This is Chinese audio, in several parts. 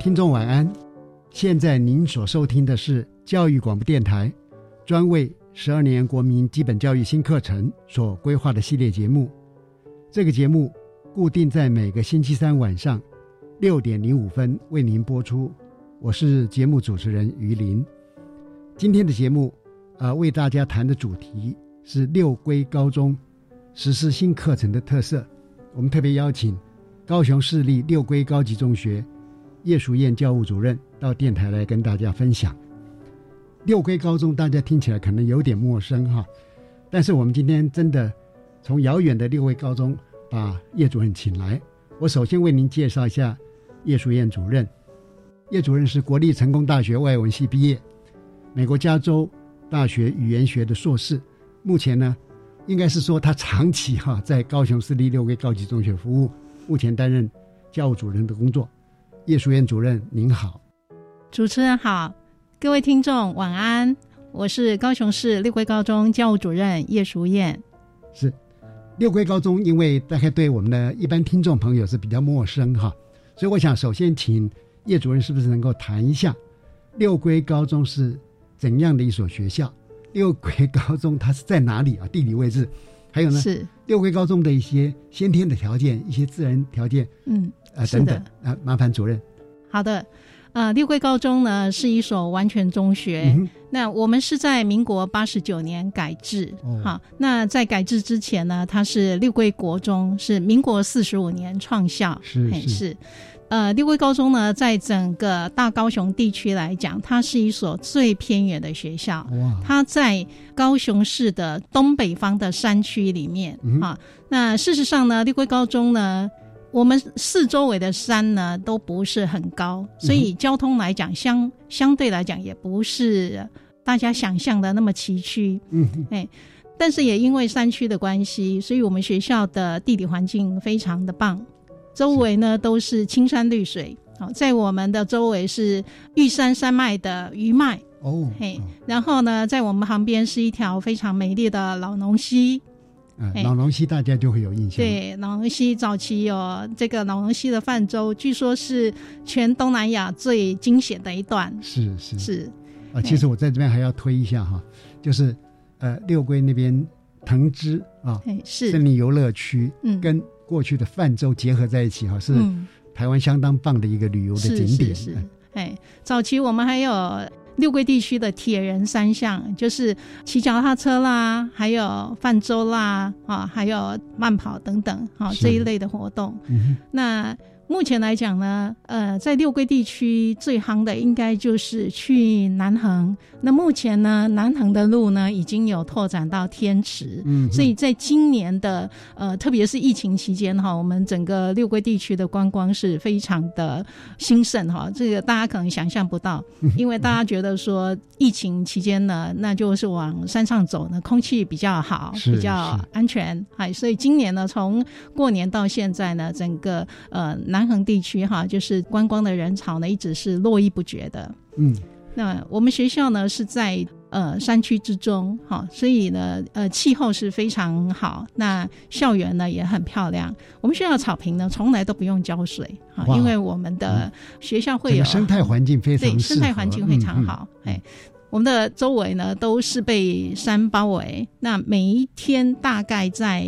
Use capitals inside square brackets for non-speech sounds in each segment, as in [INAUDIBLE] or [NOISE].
听众晚安，现在您所收听的是教育广播电台专为十二年国民基本教育新课程所规划的系列节目。这个节目固定在每个星期三晚上六点零五分为您播出。我是节目主持人于林。今天的节目啊，为大家谈的主题是六规高中实施新课程的特色。我们特别邀请高雄市立六规高级中学。叶淑燕教务主任到电台来跟大家分享。六龟高中，大家听起来可能有点陌生哈，但是我们今天真的从遥远的六龟高中把叶主任请来。我首先为您介绍一下叶淑燕主任。叶主任是国立成功大学外文系毕业，美国加州大学语言学的硕士。目前呢，应该是说他长期哈在高雄市立六龟高级中学服务，目前担任教务主任的工作。叶淑燕主任您好，主持人好，各位听众晚安，我是高雄市六龟高中教务主任叶淑燕。是六龟高中，因为大概对我们的一般听众朋友是比较陌生哈，所以我想首先请叶主任是不是能够谈一下六龟高中是怎样的一所学校？六龟高中它是在哪里啊？地理位置，还有呢？是六龟高中的一些先天的条件，一些自然条件，嗯。啊，等等啊，麻烦主任。好的，呃，六桂高中呢是一所完全中学。那我们是在民国八十九年改制，好，那在改制之前呢，它是六桂国中，是民国四十五年创校。是是，呃，六桂高中呢，在整个大高雄地区来讲，它是一所最偏远的学校。哇，它在高雄市的东北方的山区里面啊。那事实上呢，六桂高中呢。我们四周围的山呢都不是很高，所以交通来讲相相对来讲也不是大家想象的那么崎岖。嗯，哎，但是也因为山区的关系，所以我们学校的地理环境非常的棒，周围呢都是青山绿水。好，在我们的周围是玉山山脉的余脉。哦，嘿，然后呢，在我们旁边是一条非常美丽的老农溪。老农溪大家就会有印象。对，老农溪早期有这个老农溪的泛舟，据说是全东南亚最惊险的一段。是是是。啊，其实我在这边还要推一下哈，就是呃六龟那边藤枝啊，是森林游乐区，嗯，跟过去的泛舟结合在一起哈，是台湾相当棒的一个旅游的景点。是是。哎，早期我们还有。六桂地区的铁人三项，就是骑脚踏车啦，还有泛舟啦，啊，还有慢跑等等，啊，这一类的活动。那目前来讲呢，呃，在六桂地区最夯的应该就是去南横。那目前呢，南横的路呢已经有拓展到天池，嗯，所以在今年的呃，特别是疫情期间哈，我们整个六桂地区的观光是非常的兴盛哈。这个大家可能想象不到，因为大家觉得说疫情期间呢，那就是往山上走呢，空气比较好，比较安全，哎，所以今年呢，从过年到现在呢，整个呃南横地区哈，就是观光的人潮呢一直是络绎不绝的，嗯。那我们学校呢是在呃山区之中，哈，所以呢，呃，气候是非常好。那校园呢也很漂亮。我们学校草坪呢从来都不用浇水，哈，因为我们的学校会有生态环境非常对生态环境非常好，哎。我们的周围呢都是被山包围，那每一天大概在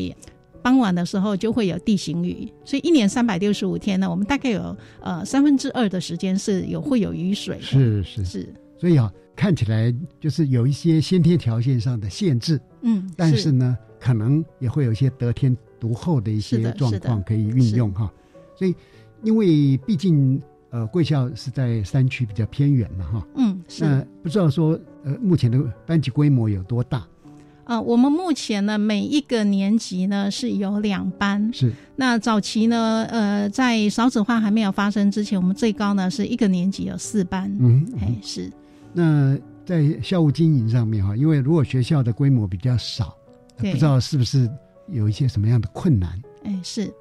傍晚的时候就会有地形雨，所以一年三百六十五天呢，我们大概有呃三分之二的时间是有会有雨水。是是是，所以啊，看起来就是有一些先天条件上的限制，嗯，但是呢，可能也会有一些得天独厚的一些状况可以运用哈。所以，因为毕竟。呃，贵校是在山区比较偏远嘛，哈，嗯，是。那不知道说，呃，目前的班级规模有多大？啊，我们目前呢，每一个年级呢是有两班。是。那早期呢，呃，在少子化还没有发生之前，我们最高呢是一个年级有四班。嗯，哎，是。那在校务经营上面哈，因为如果学校的规模比较少，不知道是不是有一些什么样的困难？哎，是。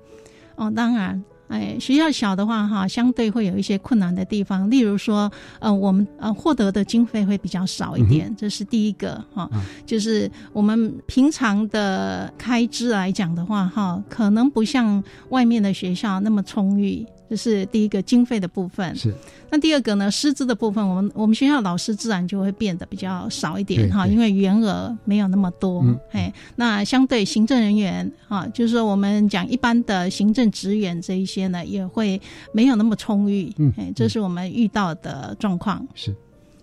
哦，当然。哎，学校小的话哈，相对会有一些困难的地方，例如说，呃，我们呃获得的经费会比较少一点，这是第一个哈。就是我们平常的开支来讲的话哈，可能不像外面的学校那么充裕。这是第一个经费的部分。是。那第二个呢？师资的部分，我们我们学校老师自然就会变得比较少一点哈，因为员额没有那么多。哎，那相对行政人员哈，就是说我们讲一般的行政职员这一些呢，也会没有那么充裕。嗯，哎，这是我们遇到的状况。是，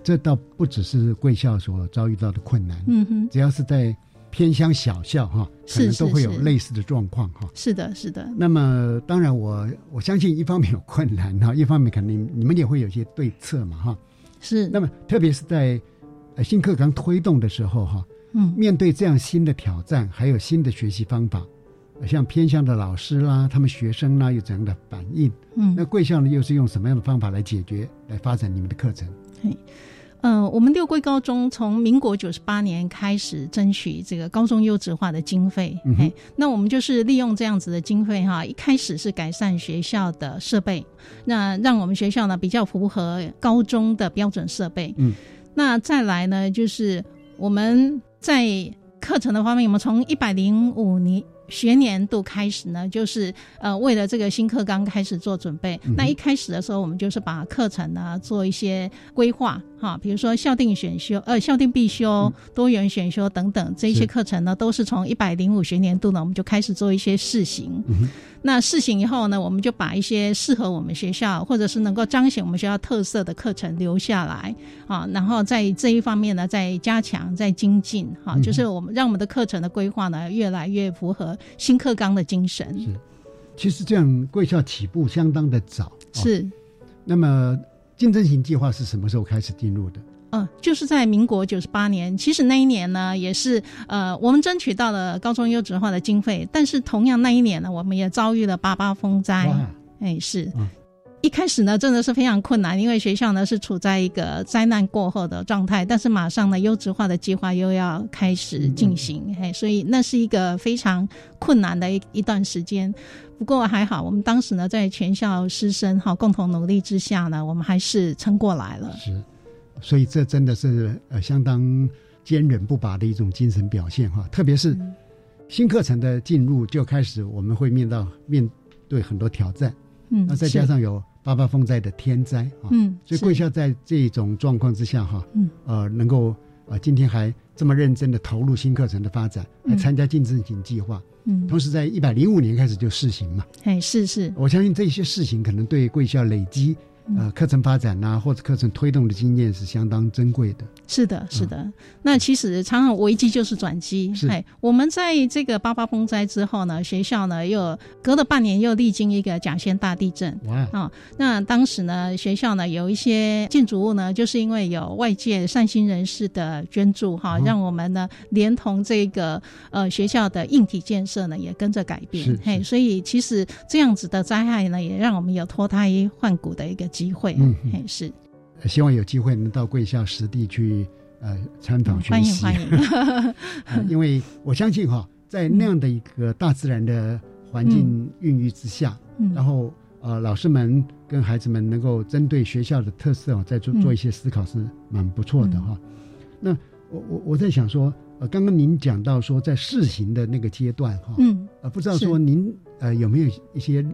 这倒不只是贵校所遭遇到的困难。嗯哼，只要是在。偏乡小校哈，可能都会有类似的状况哈。是的，是的。那么当然，我我相信一方面有困难哈，[LAUGHS] 一方面肯定你们也会有一些对策嘛哈。是。那么特别是在新课纲推动的时候哈，嗯，面对这样新的挑战，还有新的学习方法，像偏乡的老师啦，他们学生啦有怎样的反应？嗯，那贵校呢又是用什么样的方法来解决、来发展你们的课程？嗯，我们六桂高中从民国九十八年开始争取这个高中优质化的经费，嗯，那我们就是利用这样子的经费哈，一开始是改善学校的设备，那让我们学校呢比较符合高中的标准设备，嗯，那再来呢就是我们在课程的方面，我们从一百零五年。学年度开始呢，就是呃，为了这个新课纲开始做准备。那一开始的时候，我们就是把课程呢做一些规划，哈，比如说校定选修、呃，校定必修、多元选修等等这些课程呢，都是从一百零五学年度呢，我们就开始做一些试行。那试行以后呢，我们就把一些适合我们学校或者是能够彰显我们学校特色的课程留下来啊，然后在这一方面呢，再加强、再精进哈，就是我们让我们的课程的规划呢，越来越符合新课纲的精神。是，其实这样贵校起步相当的早。是，那么竞争型计划是什么时候开始进入的？嗯，就是在民国九十八年，其实那一年呢，也是呃，我们争取到了高中优质化的经费，但是同样那一年呢，我们也遭遇了八八风灾。哎，是，一开始呢，真的是非常困难，因为学校呢是处在一个灾难过后的状态，但是马上呢，优质化的计划又要开始进行，哎，所以那是一个非常困难的一一段时间。不过还好，我们当时呢，在全校师生哈共同努力之下呢，我们还是撑过来了。是。所以这真的是呃相当坚韧不拔的一种精神表现哈，特别是新课程的进入就开始，我们会面到面对很多挑战，嗯，那再加上有八八风灾的天灾啊，嗯，所以贵校在这种状况之下哈，嗯，呃，能够呃今天还这么认真的投入新课程的发展，还参加竞争型计划，嗯，同时在一百零五年开始就试行嘛，哎，是是，我相信这些事情可能对贵校累积。呃，课程发展呐，或者课程推动的经验是相当珍贵的。是的，是的。那其实常常危机就是转机。哎，我们在这个八八风灾之后呢，学校呢又隔了半年又历经一个甲仙大地震。哇！啊，那当时呢，学校呢有一些建筑物呢，就是因为有外界善心人士的捐助哈，让我们呢连同这个呃学校的硬体建设呢也跟着改变。嘿，所以其实这样子的灾害呢，也让我们有脱胎换骨的一个。机会，嗯，是，希望有机会能到贵校实地去呃参访学习，欢迎欢迎。[LAUGHS] 因为我相信哈，在那样的一个大自然的环境孕育之下，然后呃老师们跟孩子们能够针对学校的特色啊，再做嗯。做一些思考是蛮不错的哈。那我我我在想说，呃，刚刚您讲到说在试行的那个阶段哈，嗯。呃，不知道说您呃有没有一些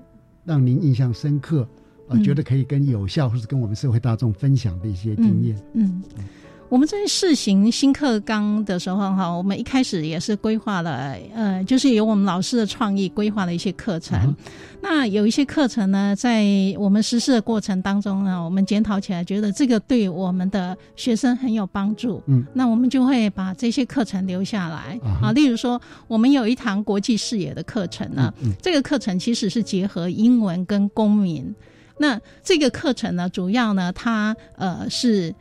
让您印象深刻，呃，嗯觉得可以跟有效或是跟我们社会大众分享的一些经验？嗯。我们在试行新课纲的时候，哈，我们一开始也是规划了，呃，就是由我们老师的创意规划了一些课程。嗯那有一些课程呢，在我们实施的过程当中呢，我们检讨起来，觉得这个对我们的学生很有帮助。嗯，那我们就会把这些课程留下来啊。例如说，我们有一堂国际视野的课程呢，这个课程其实是结合英文跟公民。那这个课程呢，主要呢，它呃是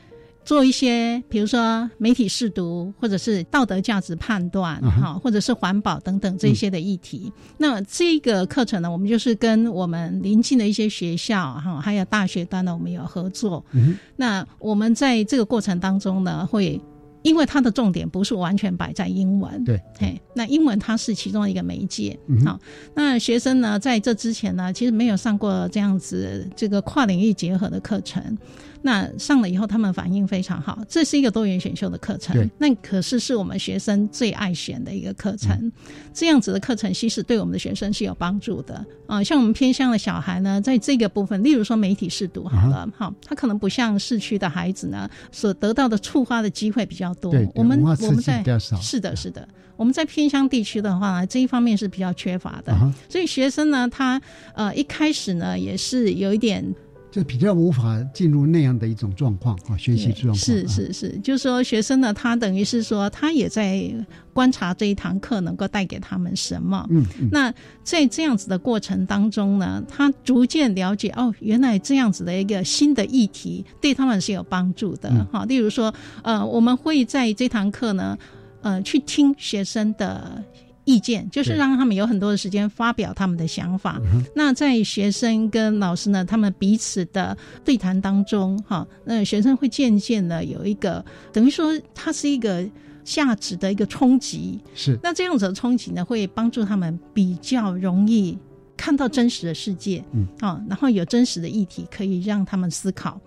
做一些，比如说媒体试读，或者是道德价值判断，哈、或者是环保等等这些的议题。那这个课程呢，我们就是跟我们邻近的一些学校哈，还有大学端呢，我们有合作。嗯那我们在这个过程当中呢，会因为它的重点不是完全摆在英文，对，嘿，那英文它是其中一个媒介，嗯好，那学生呢在这之前呢，其实没有上过这样子这个跨领域结合的课程。那上了以后，他们反应非常好。这是一个多元选修的课程，那可是是我们学生最爱选的一个课程。嗯这样子的课程，其实对我们的学生是有帮助的啊、像我们偏向的小孩呢，在这个部分，例如说媒体试读好了，好、他可能不像市区的孩子呢，所得到的触发的机会比较多。我们我们在是的，是的。我们在偏乡地区的话呢，这一方面是比较缺乏的，所以学生呢，他呃一开始呢也是有一点就比较无法进入那样的一种状况啊，学习状况是啊是是，就是说学生呢，他等于是说他也在观察这一堂课能够带给他们什么。嗯嗯那在这样子的过程当中呢，他逐渐了解哦，原来这样子的一个新的议题对他们是有帮助的。嗯好，例如说，呃，我们会在这堂课呢，呃，去听学生的。意见就是对让他们有很多的时间发表他们的想法。那在学生跟老师呢，他们彼此的对谈当中，哈，那学生会渐渐的有一个等于说，它是一个价值的一个冲击。是那这样子的冲击呢，会帮助他们比较容易看到真实的世界，嗯，啊，然后有真实的议题可以让他们思考。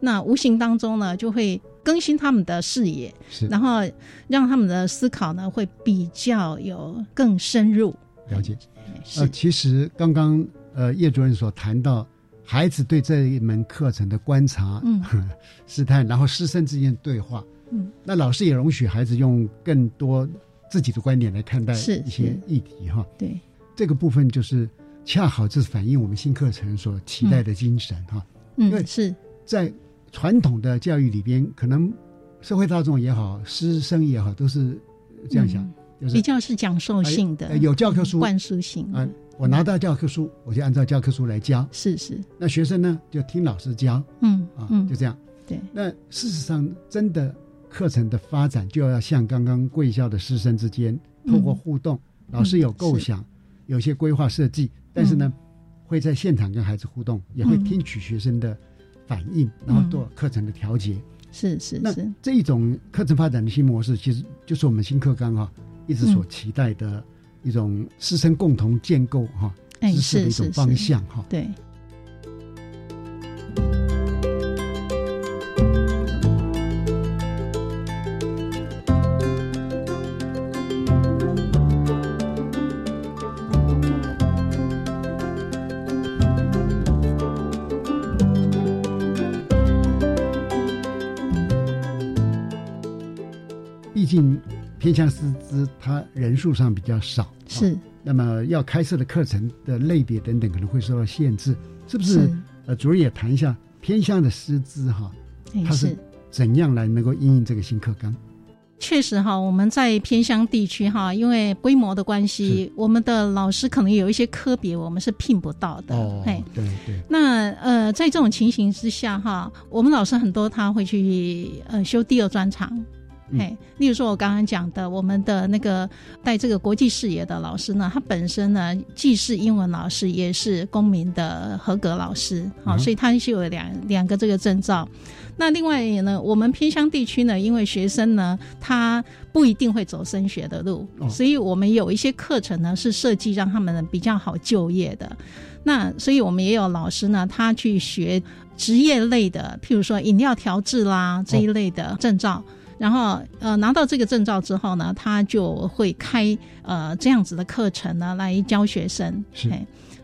那无形当中呢，就会更新他们的视野，是然后让他们的思考呢会比较有更深入。了解。呃，其实刚刚呃叶主任所谈到孩子对这一门课程的观察、嗯 [LAUGHS] 试探，然后师生之间对话，嗯，那老师也容许孩子用更多自己的观点来看待一些议题哈。对，这个部分就是恰好这是反映我们新课程所期待的精神哈。因为嗯，是在传统的教育里边，可能社会大众也好，师生也好，都是这样想，嗯。就是比较是讲授性的，呃有教科书灌输性。啊，我拿到教科书，我就按照教科书来教。是是，那学生呢，就听老师教嗯啊，嗯。就，这样。对，那事实上，真的课程的发展就要像刚刚贵校的师生之间，透过互动，老师有构想，有些规划设计，但是呢，会在现场跟孩子互动，也会嗯。听取学生的反应，然后做课程的调节。那是是是，这一种课程发展的新模式，其实就是我们新课纲哈、一直所期待的一种师生共同建构哈、哎，知识的一种方，向哈。对。竟偏向师资，它人数上比较少，啊是那么要开设的课程的类别等等可能会受到限制，是不是？是，呃，主任也谈一下偏向的师资哈，哎它是是。怎样来能够应应这个新课纲？确实哈，我们在偏乡地区哈，因为规模的关系，我们的老师可能有一些科别我们是聘不到的。嘿，对对，那呃，在这种情形之下哈，我们老师很多他会去呃修第二专长，嗯嘿，例如说我刚刚讲的，我们的那个带这个国际视野的老师呢，他本身呢既是英文老师，也是公民的合格老师，好、嗯所以他是有两两个这个证照。那另外呢，我们偏乡地区呢，因为学生呢，他不一定会走升学的路，哦所以我们有一些课程呢是设计让他们比较好就业的。那所以我们也有老师呢，他去学职业类的，譬如说饮料调制啦这一类的证照。然后呃拿到这个证照之后呢，他就会开呃这样子的课程呢来教学生。是。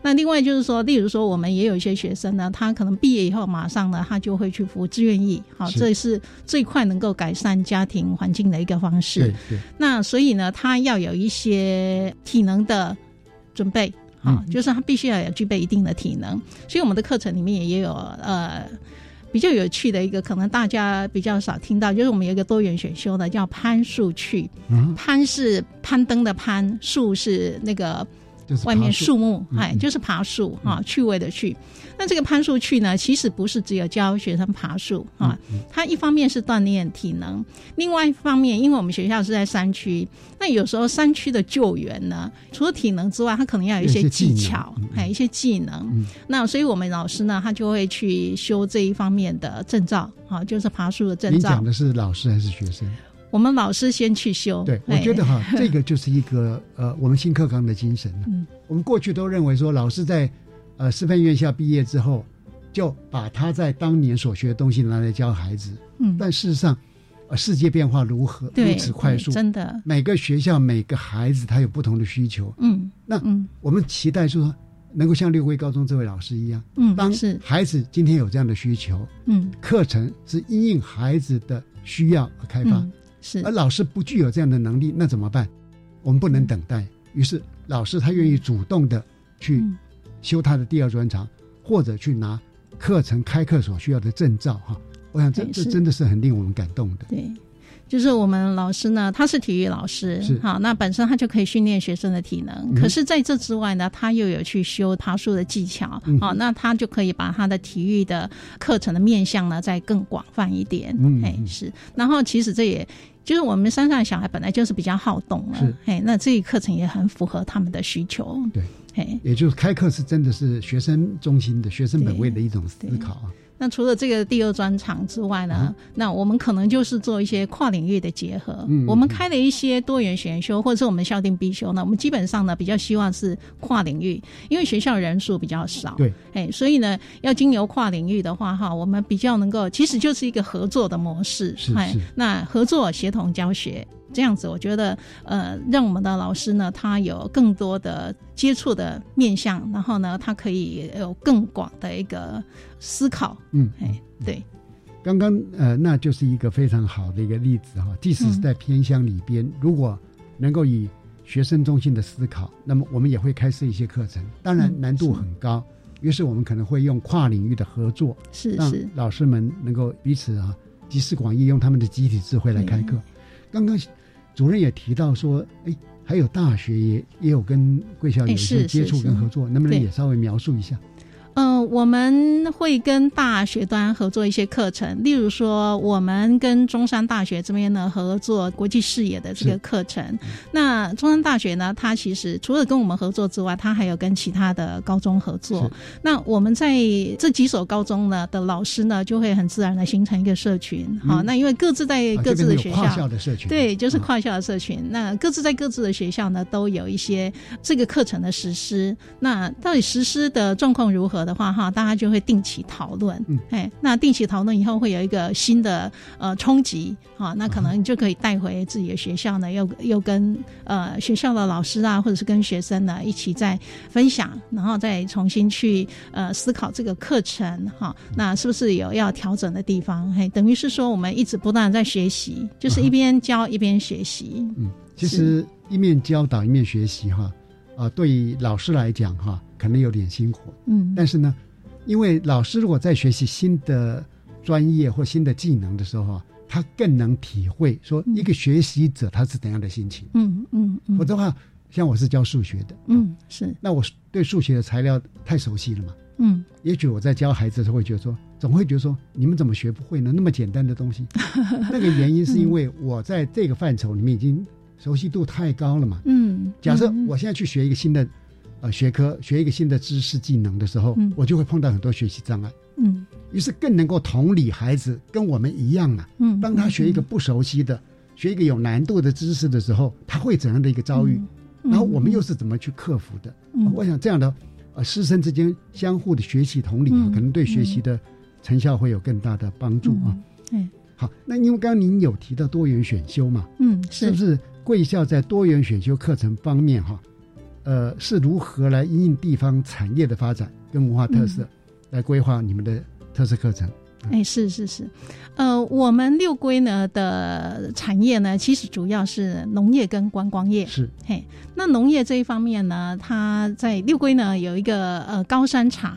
那另外就是说，例如说我们也有一些学生呢，他可能毕业以后马上呢他就会去服志愿役，好，是。这是最快能够改善家庭环境的一个方式。对对，那所以呢，他要有一些体能的准备，啊、嗯。就是他必须要有具备一定的体能。所以我们的课程里面也有呃比较有趣的一个，可能大家比较少听到，就是我们有一个多元选修的叫攀树趣，嗯，攀是攀登的攀，树是那个就是外面树木，嗯哎，嗯就是爬树啊，趣味的趣。那这个攀树趣呢，其实不是只有教学生爬树啊，嗯它一方面是锻炼体能，另外一方面，因为我们学校是在山区，那有时候山区的救援呢，除了体能之外，他可能要有一些技巧嗯，还有一些技能。嗯那所以我们老师呢，他就会去修这一方面的证照，啊，就是爬树的证照你讲。的是老师还是学生？我们老师先去修，对，我哎觉得哈，[LAUGHS] 这个就是一个呃，我们新课纲的精神了。嗯。我们过去都认为说，老师在呃师范院校毕业之后，就把他在当年所学的东西拿来教孩子。嗯，但事实上，呃，世界变化如何如此快速，真的，每个学校每个孩子他有不同的需求。嗯，那嗯。我们期待说，能够像六位高中这位老师一样，嗯当是。孩子今天有这样的需求，嗯。课程是因应孩子的需要而开发。嗯是而老师不具有这样的能力，那怎么办？我们不能等待。于是老师他愿意主动的去嗯修他的第二专长，或者去拿课程开课所需要的证照哈。我想这这真的是很令我们感动的。对，就是我们老师呢，他是体育老师是，好，那本身他就可以训练学生的体能。嗯可是在这之外呢，他又有去修爬树的技巧，嗯好，那他就可以把他的体育的课程的面向呢再更广泛一点。哎，嗯哎是。然后其实这也。就是我们山上的小孩本来就是比较好动了是，嘿，那这一课程也很符合他们的需求，对，嘿，也就是开课是真的是学生中心的、学生本位的一种思考啊。那除了这个第二专场之外呢，嗯那我们可能就是做一些跨领域的结合。嗯我们开了一些多元选修，或者是我们校定必修呢，我们基本上呢比较希望是跨领域，因为学校人数比较少。对，哎，所以呢，要经由跨领域的话，哈，我们比较能够，其实就是一个合作的模式。哎是是，那合作协同教学。这样子，我觉得，呃，让我们的老师呢，他有更多的接触的面向，然后呢，他可以有更广的一个思考，嗯，哎，对，刚刚呃，那就是一个非常好的一个例子哈。即使是在偏乡里边，如果能够以学生中心的思考，那么我们也会开设一些课程，当然嗯难度很高。于是我们可能会用跨领域的合作，让是是，老师们能够彼此啊集思广益，用他们的集体智慧来开课。刚刚主任也提到说，哎，还有大学也也有跟贵校有一些接触跟合作，能不能也稍微描述一下？嗯、我们会跟大学端合作一些课程，例如说，我们跟中山大学这边呢合作国际视野的这个课程。那中山大学呢，它其实除了跟我们合作之外，它还有跟其他的高中合作。那我们在这几所高中呢的老师呢，就会很自然的形成一个社群。好、嗯那因为各自在啊各自的学校，跨校的社群，对，就是啊跨校的社群。那各自在各自的学校呢，都有一些这个课程的实施。那到底实施的状况如何的话，哈，大家就会定期讨论。嗯，哎，那定期讨论以后，会有一个新的呃冲击啊，那可能你就可以带回自己的学校呢，又又跟呃学校的老师啊，或者是跟学生呢一起再分享，然后再重新去呃思考这个课程哈，那是不是有要调整的地方？嘿，等于是说我们一直不断在学习，就是一边教一边学习。嗯，其实一面教导一面学习哈，啊、对于老师来讲哈，可能有点辛苦。嗯，但是呢，因为老师如果在学习新的专业或新的技能的时候啊，他更能体会说一个学习者他是怎样的心情。嗯嗯嗯，否则的话，像我是教数学的，嗯是。那我对数学的材料太熟悉了嘛，嗯。也许我在教孩子的时候会觉得说，总会觉得说，你们怎么学不会呢？那么简单的东西，[LAUGHS] 那个原因是因为我在这个范畴里面已经熟悉度太高了嘛。嗯，假设嗯。我现在去学一个新的呃学科，学一个新的知识技能的时候，嗯。我就会碰到很多学习障碍，嗯。于是更能够同理孩子跟我们一样嘛。嗯，当他学一个不熟悉的、学一个有难度的知识的时候，他会怎样的一个遭遇？嗯，然后我们又是怎么去克服的？嗯。我想这样的呃师生之间相互的学习同理啊，嗯。可能对学习的成效会有更大的帮助啊。嗯。好，那因为刚刚您有提到多元选修嘛，嗯是不是贵校在多元选修课程方面哈，呃，是如何来因应地方产业的发展跟文化特色，来规划你们的特色课程？哎，是是是，呃，我们六龟呢的产业呢，其实主要是农业跟观光业。是嘿，那农业这一方面呢，它在六龟呢有一个呃高山茶。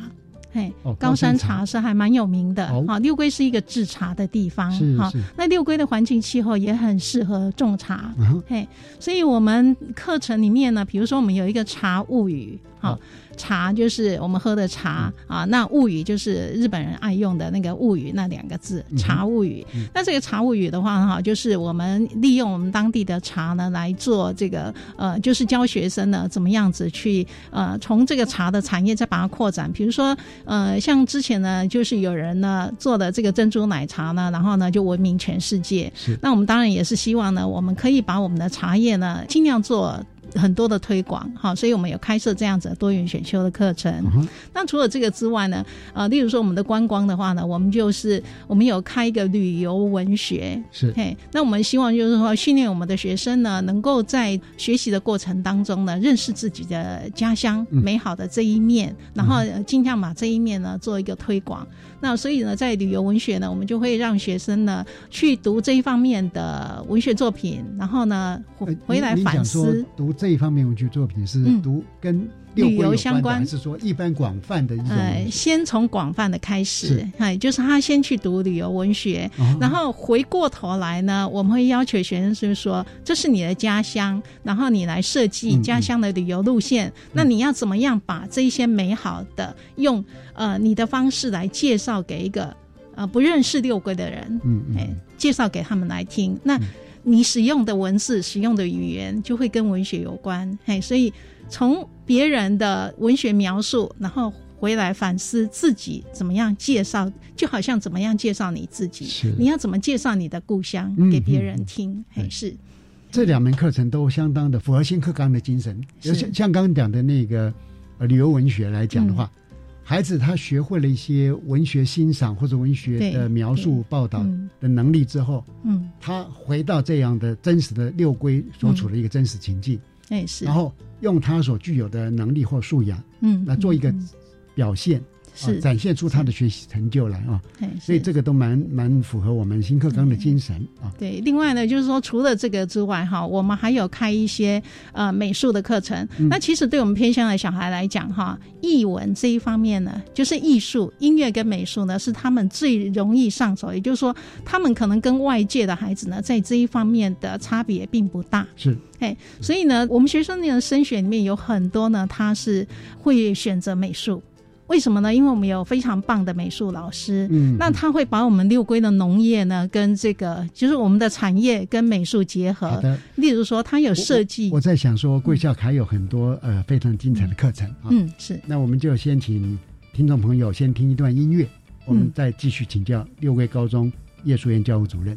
嘿，哦高山茶茶是还蛮有名的。哦好，六龟是一个制茶的地方。好那六龟的环境气候也很适合种茶。嗯嘿，所以我们课程里面呢，比如说我们有一个茶物语，好、好茶就是我们喝的茶、嗯啊，那物语就是日本人爱用的那个物语那两个字，茶物语。嗯那这个茶物语的话哈，就是我们利用我们当地的茶呢来做这个呃，就是教学生呢怎么样子去呃从这个茶的产业再把它扩展，比如说呃像之前呢就是有人呢做的这个珍珠奶茶呢，然后呢就闻名全世界。是那我们当然也是希望呢，我们可以把我们的茶叶呢尽量做。很多的推广，好，所以我们有开设这样子的多元选修的课程。嗯那除了这个之外呢，呃，例如说我们的观光的话呢，我们就是我们有开一个旅游文学，是。嘿，那我们希望就是说训练我们的学生呢，能够在学习的过程当中呢，认识自己的家乡嗯。美好的这一面，然后呃尽量把这一面呢做一个推广。那所以呢，在旅游文学呢，我们就会让学生呢去读这一方面的文学作品，然后呢回呃回来反思。读这一方面文学作品是嗯读跟六旅游相关。是说一般广泛的一种文呃，先从广泛的开始是，哎，就是他先去读旅游文学，哦然后回过头来呢，我们会要求学生是说，这是你的家乡，然后你来设计嗯家乡的旅游路线。那你要怎么样把这一些美好的用呃你的方式来介绍给一个呃不认识六龟的人，嗯嗯。哎，介绍给他们来听。那你使用的文字、使用的语言就会跟文学有关，嘿，所以从别人的文学描述，然后回来反思自己怎么样介绍，就好像怎么样介绍你自己是，你要怎么介绍你的故乡嗯给别人听，是，这两门课程都相当的符合新课纲的精神。是。像像刚刚讲的那个呃旅游文学来讲的话，孩子他学会了一些文学欣赏或者文学的描述报道嗯。的能力之后，嗯，他回到这样的真实的六龟所处的一个真实情境，哎是，然后用他所具有的能力或素养嗯，来做一个表现，啊是，展现出他的学习成就来啊。嘿所以是这个都蛮蛮符合我们新课纲的精神啊。对，另外呢，就是说除了这个之外，哈，我们还有开一些呃美术的课程。嗯那其实对我们偏向的小孩来讲，哈，艺文这一方面呢，就是艺术、音乐跟美术呢，是他们最容易上手。也就是说，他们可能跟外界的孩子呢，在这一方面的差别并不大。是，哎，所以呢，我们学生的升学里面有很多呢，他是会选择美术。为什么呢？因为我们有非常棒的美术老师，嗯那他会把我们六龟的农业呢，跟这个就是我们的产业跟美术结合。好的。例如说，他有设计，我在想说，贵校还有很多呃非常精彩的课程啊。嗯，是那我们就先请听众朋友先听一段音乐，我们嗯再继续请教六龟高中叶淑燕教务主任。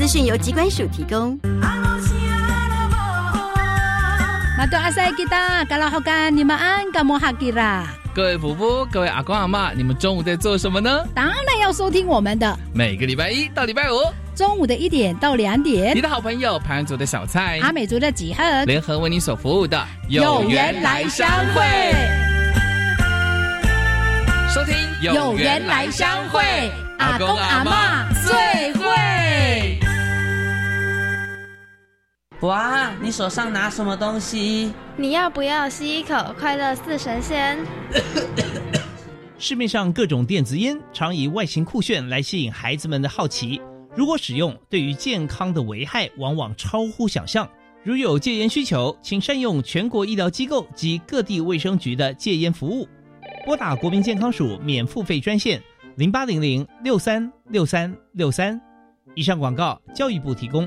资讯由机关署提供。马多阿塞吉达，嘎拉好干，你们安，嘎莫哈吉啦。各位婆婆，各位阿公阿妈，你们中午在做什么呢？当然要收听我们的。每个礼拜一到礼拜五中午的一点到两点，你的好朋友潘族的小菜、阿美族的几何联合为你所服务的有缘来相会。收听有缘来相会，阿公阿妈哇，你手上拿什么东西？你要不要吸一口快乐似神仙？[COUGHS] 市面上各种电子烟常以外形酷炫来吸引孩子们的好奇，如果使用，对于健康的危害往往超乎想象。如有戒烟需求，请善用全国医疗机构及各地卫生局的戒烟服务，拨打国民健康署免付费专线零八零零六三六三六三。以上广告，教育部提供。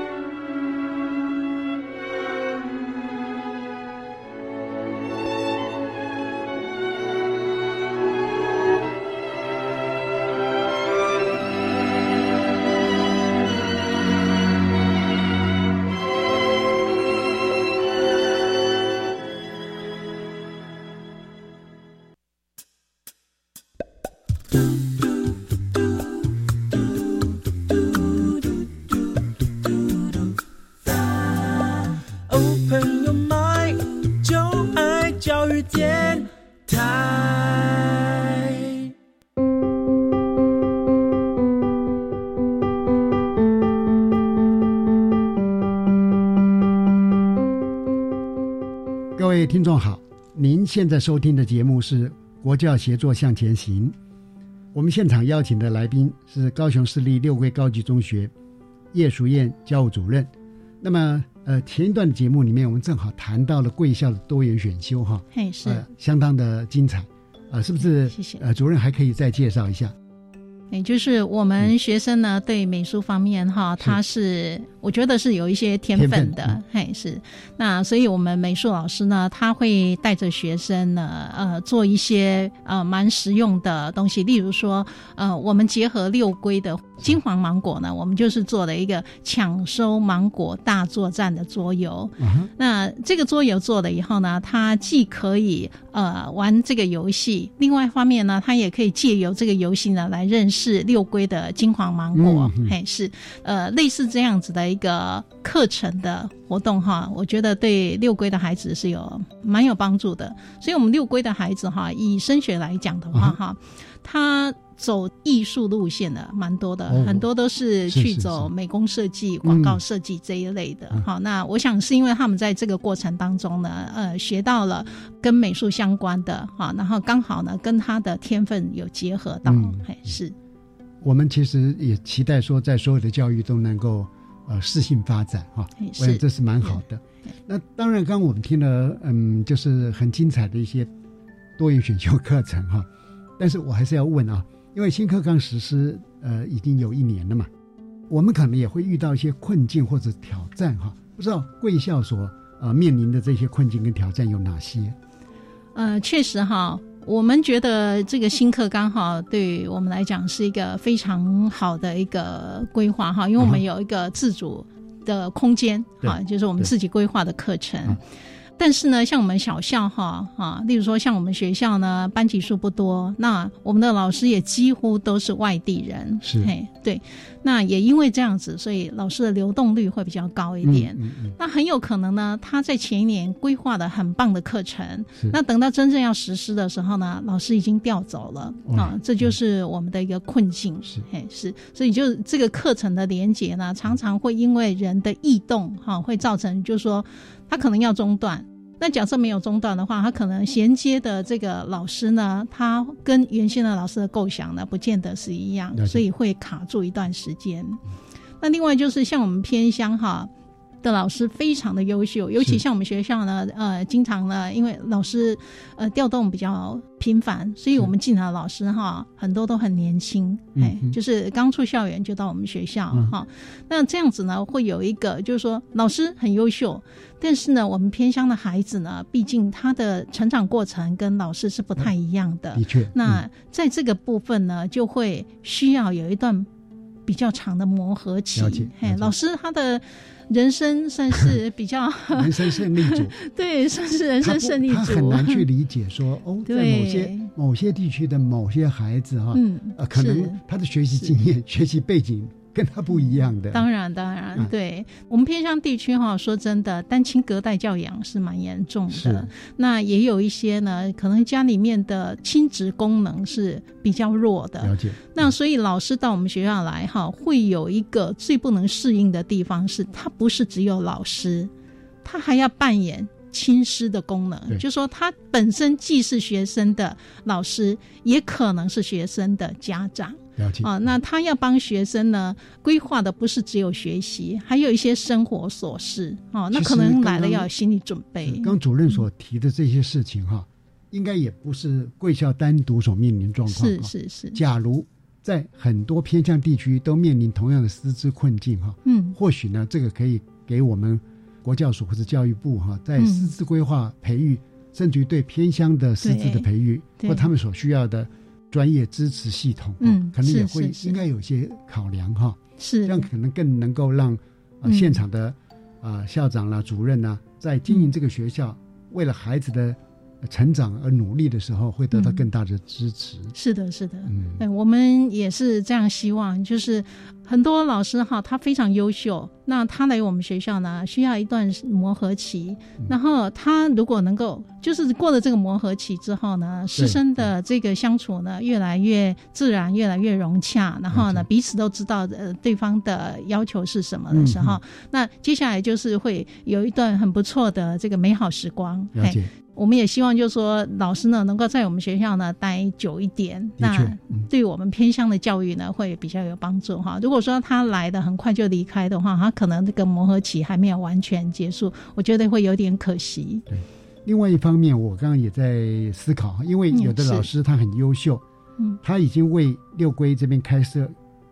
听众好，您现在收听的节目是《国教协作向前行》。我们现场邀请的来宾是高雄市立六龟高级中学叶淑燕教务主任。那么，呃，前一段节目里面，我们正好谈到了贵校的多元选修，哈，嘿，是、呃，相当的精彩，啊、是不是？谢谢。呃，主任还可以再介绍一下。也就是我们学生呢，对美术方面哈，他是我觉得是有一些天分的，天嘿，是。那所以我们美术老师呢，他会带着学生呢，呃，做一些呃蛮实用的东西，例如说，呃，我们结合六龟的金黄芒果呢，我们就是做了一个抢收芒果大作战的桌游。嗯那这个桌游做了以后呢，它既可以呃玩这个游戏，另外一方面呢，它也可以借由这个游戏呢来认识六龟的金黄芒果，嘿，是。呃类似这样子的一个课程的活动哈，我觉得对六龟的孩子是有蛮有帮助的。所以我们六龟的孩子哈，以升学来讲的话哈，他。走艺术路线的蛮多的，哦很多都是去走美工设计、广告嗯设计这一类的。嗯好，那我想是因为他们在这个过程当中呢，呃，学到了跟美术相关的，哈，然后刚好呢跟他的天分有结合到，嗯嘿，是我们其实也期待说，在所有的教育都能够呃适性发展哈，嘿我想这是蛮好的。那当然，刚刚我们听了嗯，就是很精彩的一些多元选修课程哈，但是我还是要问啊，因为新课纲实施呃已经有一年了嘛，我们可能也会遇到一些困境或者挑战哈，不知道贵校所呃面临的这些困境跟挑战有哪些？呃，确实哈，我们觉得这个新课刚好，对我们来讲是一个非常好的一个规划哈，因为我们有一个自主的空间哈，对。就是我们自己规划的课程。但是呢，像我们小校哈啊，例如说像我们学校呢，班级数不多，那我们的老师也几乎都是外地人，是嘿，对，那也因为这样子，所以老师的流动率会比较高一点。嗯嗯那很有可能呢，他在前一年规划的很棒的课程，那等到真正要实施的时候呢，老师已经调走了啊，这就是我们的一个困境。是嘿，是，所以就这个课程的连接呢，常常会因为人的异动哈、会造成就是说他可能要中断。那假设没有中断的话，他可能衔接的这个老师呢，他跟原先的老师的构想呢，不见得是一样，所以会卡住一段时间。那另外就是像我们偏乡哈。的老师非常的优秀，尤其像我们学校呢，呃，经常呢，因为老师呃调动比较频繁，所以我们进来的老师哈，很多都很年轻，哎，就是刚出校园就到我们学校哈。那这样子呢，会有一个就是说，老师很优秀，但是呢，我们偏乡的孩子呢，毕竟他的成长过程跟老师是不太一样的，的确。那在这个部分呢，就会需要有一段比较长的磨合期。嘿，老师他的。人生算是 [LAUGHS] 比较人生胜利组，[LAUGHS] 对，算是人生胜利组。他很难去理解说，哦，[LAUGHS] 在某些某些地区的某些孩子哈，嗯，呃，可能他的学习经验、学习背景。跟他不一样的，当然当然，对我们偏向地区哈，说真的，单亲隔代教养是蛮严重的。那也有一些呢，可能家里面的亲职功能是比较弱的。了解。那所以老师到我们学校来哈，会有一个最不能适应的地方是，他不是只有老师，他还要扮演亲师的功能，就说他本身既是学生的老师，也可能是学生的家长。啊，那他要帮学生呢规划的不是只有学习，还有一些生活琐事哦。那可能来了要有心理准备。刚主任所提的这些事情哈，应该也不是贵校单独所面临状况。是是是。假如在很多偏向地区都面临同样的师资困境哈，嗯，或许呢，这个可以给我们国教署或者教育部哈，在师资规划培育，甚至于对偏乡的师资的培育或他们所需要的。专业支持系统，嗯，可能也会应该有些考量哈，是。这样可能更能够让啊现场的啊校长啦、主任呐，在经营这个学校，为了孩子的成长而努力的时候，会得到更大的支持。是的，是的，嗯，我们也是这样希望，就是。很多老师哈，他非常优秀。那他来我们学校呢，需要一段磨合期。然后他如果能够，就是过了这个磨合期之后呢，师生的这个相处呢，越来越自然，越来越融洽。然后呢，彼此都知道呃对方的要求是什么的时候，那接下来就是会有一段很不错的这个美好时光。了解。我们也希望，就是说，老师呢能够在我们学校呢待久一点，那对我们偏向的教育呢会比较有帮助哈。如果说他来的很快就离开的话，他可能这个磨合期还没有完全结束，我觉得会有点可惜。对，另外一方面，我刚刚也在思考，因为有的老师他很优秀，嗯，他已经为六龟这边开设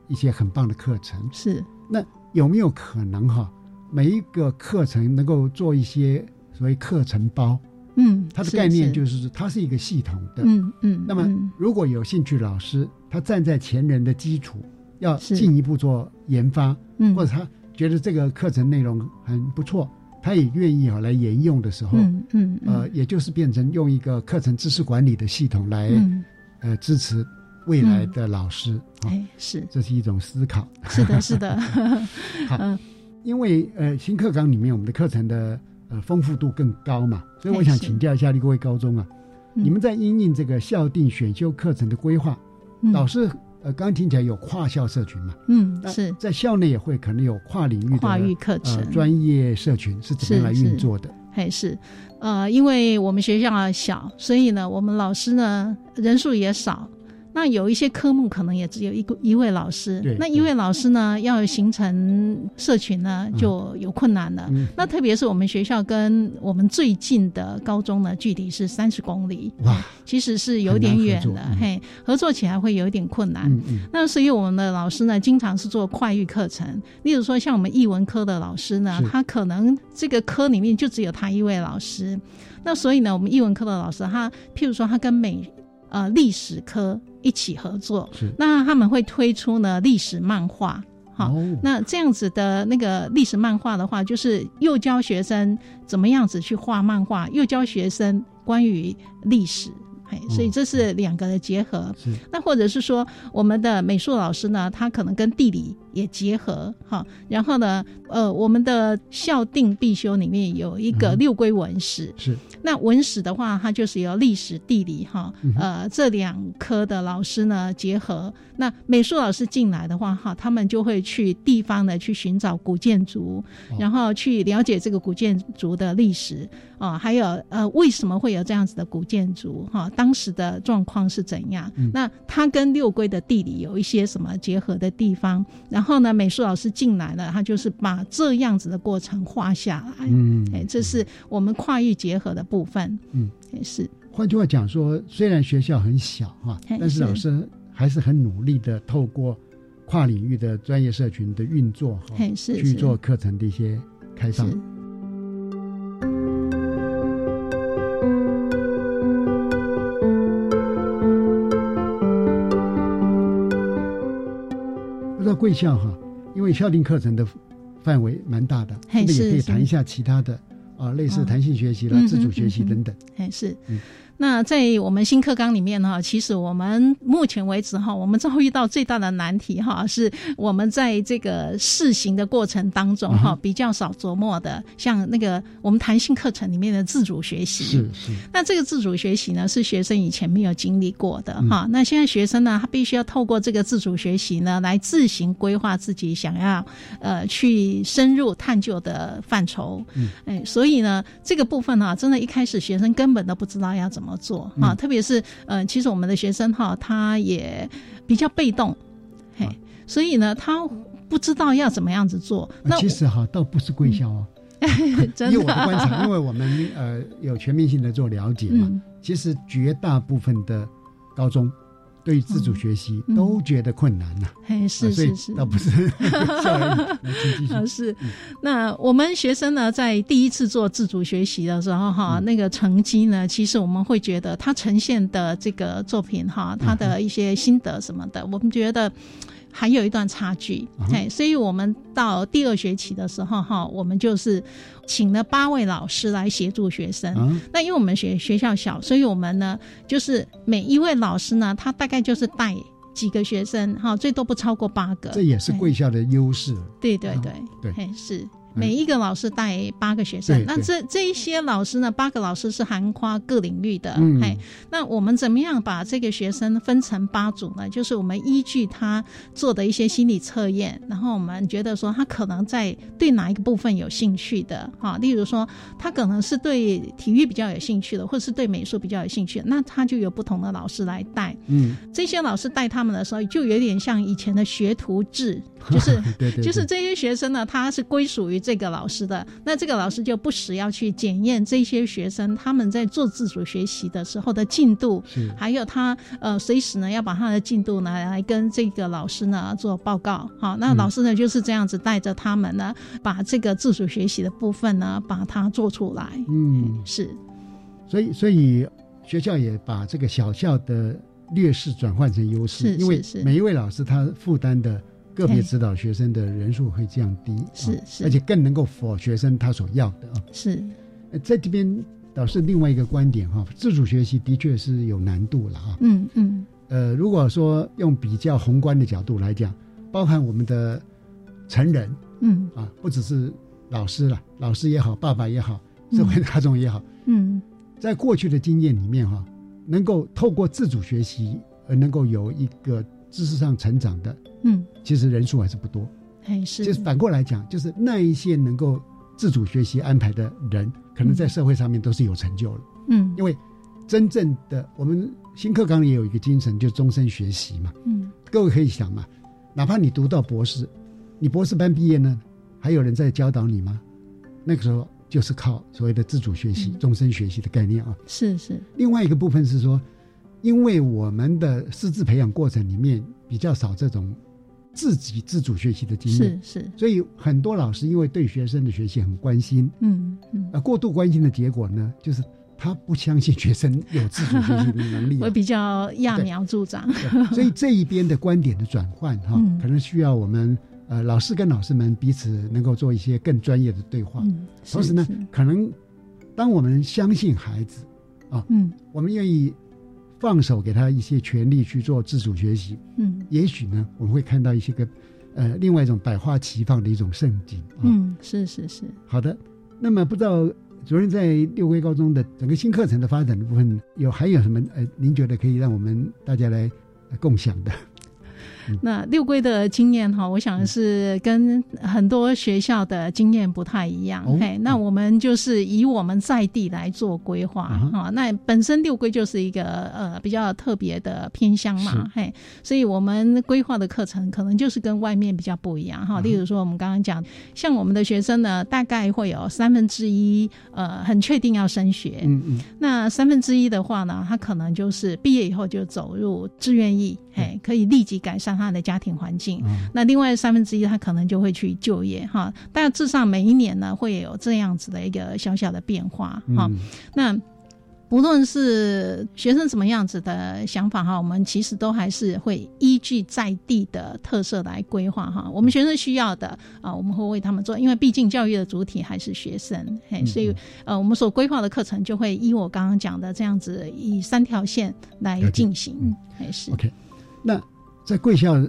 一些很棒的课程，是。那有没有可能哈，每一个课程能够做一些所谓课程包？嗯，它的概念就是它是一个系统的，嗯嗯。那么如果有兴趣老师，他站在前人的基础，要进一步做研发，嗯，或者他觉得这个课程内容很不错，他也愿意啊来沿用的时候，嗯嗯，呃，也就是变成用一个课程知识管理的系统来，呃，支持未来的老师，哎，是，这是一种思考，[LAUGHS] 是的，是的，[LAUGHS] 好，因为呃新课纲里面我们的课程的。呃，丰富度更高嘛，所以我想请教一下各位高中啊，你们在应应这个校定选修课程的规划，老师呃，刚刚听起来有跨校社群嘛，嗯，是在校内也会可能有跨领域的跨域课程专业社群是怎么样来运作的？还是呃，因为我们学校小，所以呢，我们老师呢人数也少。那有一些科目可能也只有一个一位老师，那一位老师呢要形成社群呢就有困难了。那特别是我们学校跟我们最近的高中呢距离是三十公里，哇，其实是有点远的，嘿，合作起来会有一点困难。那所以我们的老师呢经常是做跨域课程，例如说像我们译文科的老师呢，他可能这个科里面就只有他一位老师，那所以呢我们译文科的老师他譬如说他跟美呃历史科。一起合作，那他们会推出呢历史漫画，好，那这样子的那个历史漫画的话，就是又教学生怎么样子去画漫画，又教学生关于历史，哎，所以这是两个的结合。那或者是说，我们的美术老师呢，他可能跟地理也结合哈。然后呢，呃，我们的校定必修里面有一个六规文史，是那文史的话，它就是由历史、地理哈，呃，这两科的老师呢结合。那美术老师进来的话，哈，他们就会去地方呢去寻找古建筑，然后去了解这个古建筑的历史啊，还有呃为什么会有这样子的古建筑哈，当时的状况是怎样？那它跟六规的地理有一些什么结合的地方？然后呢，美术老师进来了，他就是把这样子的过程画下来。嗯，哎，这是我们跨域结合的部分。嗯，也是。换句话讲说，虽然学校很小哈，但是老师。还是很努力的，透过跨领域的专业社群的运作哈，去做课程的一些开放。贵校哈，因为校定课程的范围蛮大的，那也可以谈一下其他的啊，类似弹性学习啦、自主学习等等。哎，是。那在我们新课纲里面呢，其实我们目前为止哈，我们遭遇到最大的难题哈，是我们在这个试行的过程当中哈，比较少琢磨的，像那个我们弹性课程里面的自主学习。是是。那这个自主学习呢，是学生以前没有经历过的哈。那现在学生呢，他必须要透过这个自主学习呢，来自行规划自己想要呃去深入探究的范畴。嗯。哎，所以呢，这个部分哈，真的，一开始学生根本都不知道要怎么。做啊，特别是呃，其实我们的学生哈，他也比较被动，嘿，所以呢，他不知道要怎么样子做。那其实哈，倒不是贵校哦，[LAUGHS] 真的。我的观察，因为我们呃有全面性的做了解嘛，其实绝大部分的高中。对自主学习都觉得困难呐，嘿，是是是，倒不是 [LAUGHS] [LAUGHS] 是。那我们学生呢，在第一次做自主学习的时候，哈，那个成绩呢，其实我们会觉得他呈现的这个作品，哈，他的一些心得什么的，我们觉得。还有一段差距，哎，所以我们到第二学期的时候，哈，我们就是请了八位老师来协助学生。那因为我们学学校小，所以我们呢，就是每一位老师呢，他大概就是带几个学生，哈，最多不超过八个。这也是贵校的优势。对对对对，是。每一个老师带八个学生，那这这一些老师呢？八个老师是涵跨各领域的。哎，那我们怎么样把这个学生分成八组呢？就是我们依据他做的一些心理测验，然后我们觉得说他可能在对哪一个部分有兴趣的，哈，例如说他可能是对体育比较有兴趣的，或者是对美术比较有兴趣，那他就有不同的老师来带。嗯，这些老师带他们的时候，就有点像以前的学徒制，就是 [LAUGHS] 就是这些学生呢，他是归属于。这个老师的那这个老师就不时要去检验这些学生他们在做自主学习的时候的进度，还有他呃随时呢要把他的进度呢来跟这个老师呢做报告。好，那老师呢就是这样子带着他们呢把这个自主学习的部分呢把它做出来。嗯，是。所以所以学校也把这个小校的劣势转换成优势，因为每一位老师他负担的。个别指导学生的人数会降低，是是，而且更能够符合学生他所要的啊。是，在这边倒是另外一个观点哈，自主学习的确是有难度了哈。嗯嗯。呃，如果说用比较宏观的角度来讲，包含我们的成人，嗯啊，不只是老师了，老师也好，爸爸也好，社会大众也好，嗯，在过去的经验里面哈，能够透过自主学习而能够有一个知识上成长的。嗯，其实人数还是不多，哎是，就是反过来讲，就是那一些能够自主学习安排的人，可能在社会上面都是有成就了。嗯，因为真正的我们新课纲也有一个精神，就终身学习嘛。嗯，各位可以想嘛，哪怕你读到博士，你博士班毕业呢，还有人在教导你吗？那个时候就是靠所谓的自主学习、终身学习的概念啊。是是。另外一个部分是说，因为我们的师资培养过程里面比较少这种。自己自主学习的经验是是，所以很多老师因为对学生的学习很关心，嗯嗯，呃，过度关心的结果呢，就是他不相信学生有自主学习的能力，[LAUGHS] 我比较揠苗助长。所以这一边的观点的转换哈，可能需要我们呃老师跟老师们彼此能够做一些更专业的对话。同时呢，可能当我们相信孩子啊，嗯，我们愿意。放手给他一些权利去做自主学习，嗯，也许呢，我们会看到一些个呃另外一种百花齐放的一种盛景。嗯，是是是。好的，那么不知道主任在六龟高中的整个新课程的发展的部分，有还有什么呃，您觉得可以让我们大家来共享的？那六龟的经验哈，我想是跟很多学校的经验不太一样。嘿，那我们就是以我们在地来做规划啊。那本身六龟就是一个呃比较特别的偏乡嘛，嘿，所以我们规划的课程可能就是跟外面比较不一样哈。例如说，我们刚刚讲，像我们的学生呢，大概会有三分之一呃很确定要升学，嗯嗯，那三分之一的话呢，他可能就是毕业以后就走入志愿役，嘿，可以立即改善。他的家庭环境，那另外三分之一他可能就会去就业哈，大致上每一年呢会有这样子的一个小小的变化哈，那。不论是学生什么样子的想法哈，我们其实都还是会依据在地的特色来规划哈。我们学生需要的啊，我们会为他们做，因为毕竟教育的主体还是学生，嘿，所以呃，我们所规划的课程就会依我刚刚讲的这样子，以三条线来进行，还是。OK。那在贵校。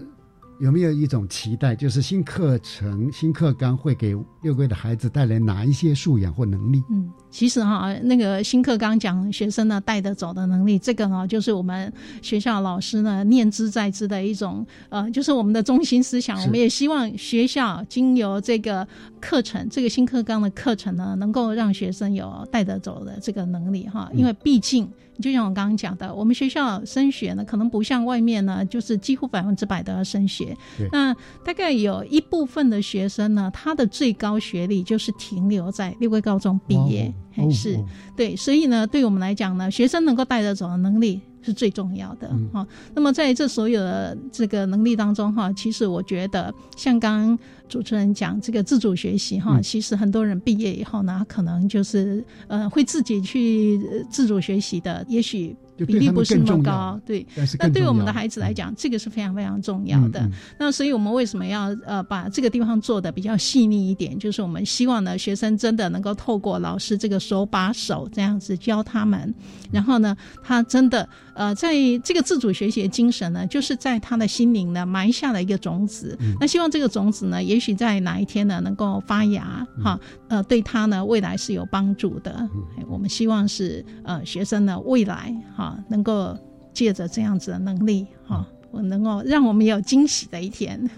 有没有一种期待，就是新课程、新课纲会给六个月的孩子带来哪一些素养或能力？嗯，其实哈，那个新课纲讲学生呢带得走的能力，这个呢就是我们学校老师呢念之在之的一种呃，就是我们的中心思想。我们也希望学校经由这个课程，这个新课纲的课程呢，能够让学生有带得走的这个能力哈，因为毕竟。就像我刚刚讲的，我们学校升学呢，可能不像外面呢，就是几乎百分之百都要升学。那大概有一部分的学生呢，他的最高学历就是停留在六个高中毕业，还是对。所以呢，对我们来讲呢，学生能够带得走的能力。是最重要的哈。那么在这所有的这个能力当中哈，其实我觉得像刚刚主持人讲这个自主学习哈，其实很多人毕业以后呢，可能就是呃会自己去自主学习的，也许。比例不是那么高，对。那对我们的孩子来讲，这个是非常非常重要的。那所以我们为什么要呃把这个地方做的比较细腻一点？就是我们希望呢，学生真的能够透过老师这个手把手这样子教他们，然后呢，他真的呃在这个自主学习的精神呢，就是在他的心灵呢埋下了一个种子。那希望这个种子呢，也许在哪一天呢能够发芽哈，呃，对他呢未来是有帮助的。我们希望是呃学生呢未来哈。能够借着这样子的能力，哈，我能够让我们有惊喜的一天。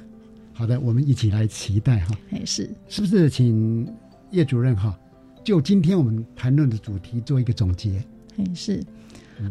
好的，我们一起来期待哈。哎，是，是不是请叶主任哈，就今天我们谈论的主题做一个总结？哎，是。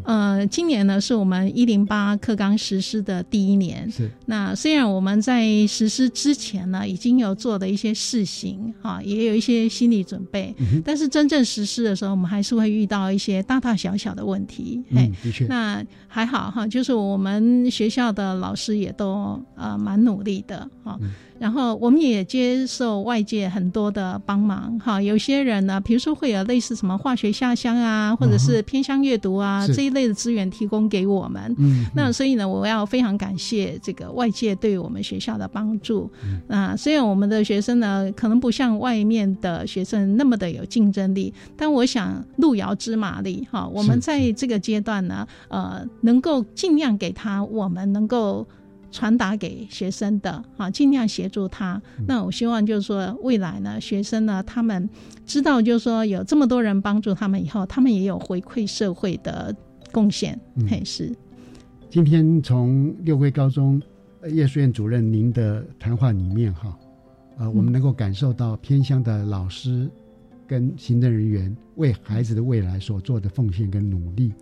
呃，今年呢是我们一零八课纲实施的第一年。是。那虽然我们在实施之前呢，已经有做的一些试行，哈，也有一些心理准备，但是真正实施的时候，我们还是会遇到一些大大小小的问题。嗯，的确。那还好哈，就是我们学校的老师也都呃蛮努力的，哈。然后我们也接受外界很多的帮忙，哈，有些人呢，比如说会有类似什么化学下乡啊，或者是偏乡阅读啊这一类的资源提供给我们。嗯，那所以呢，我要非常感谢这个外界对我们学校的帮助。嗯啊，虽然我们的学生呢，可能不像外面的学生那么的有竞争力，但我想路遥知马力，哈，我们在这个阶段呢，呃，能够尽量给他，我们能够。传达给学生的啊，尽量协助他。那我希望就是说，未来呢，学生呢，他们知道就是说，有这么多人帮助他们以后，他们也有回馈社会的贡献。嘿是今天从六桂高中叶书院主任您的谈话里面哈，呃，我们能够感受到偏乡的老师跟行政人员为孩子的未来所做的奉献跟努力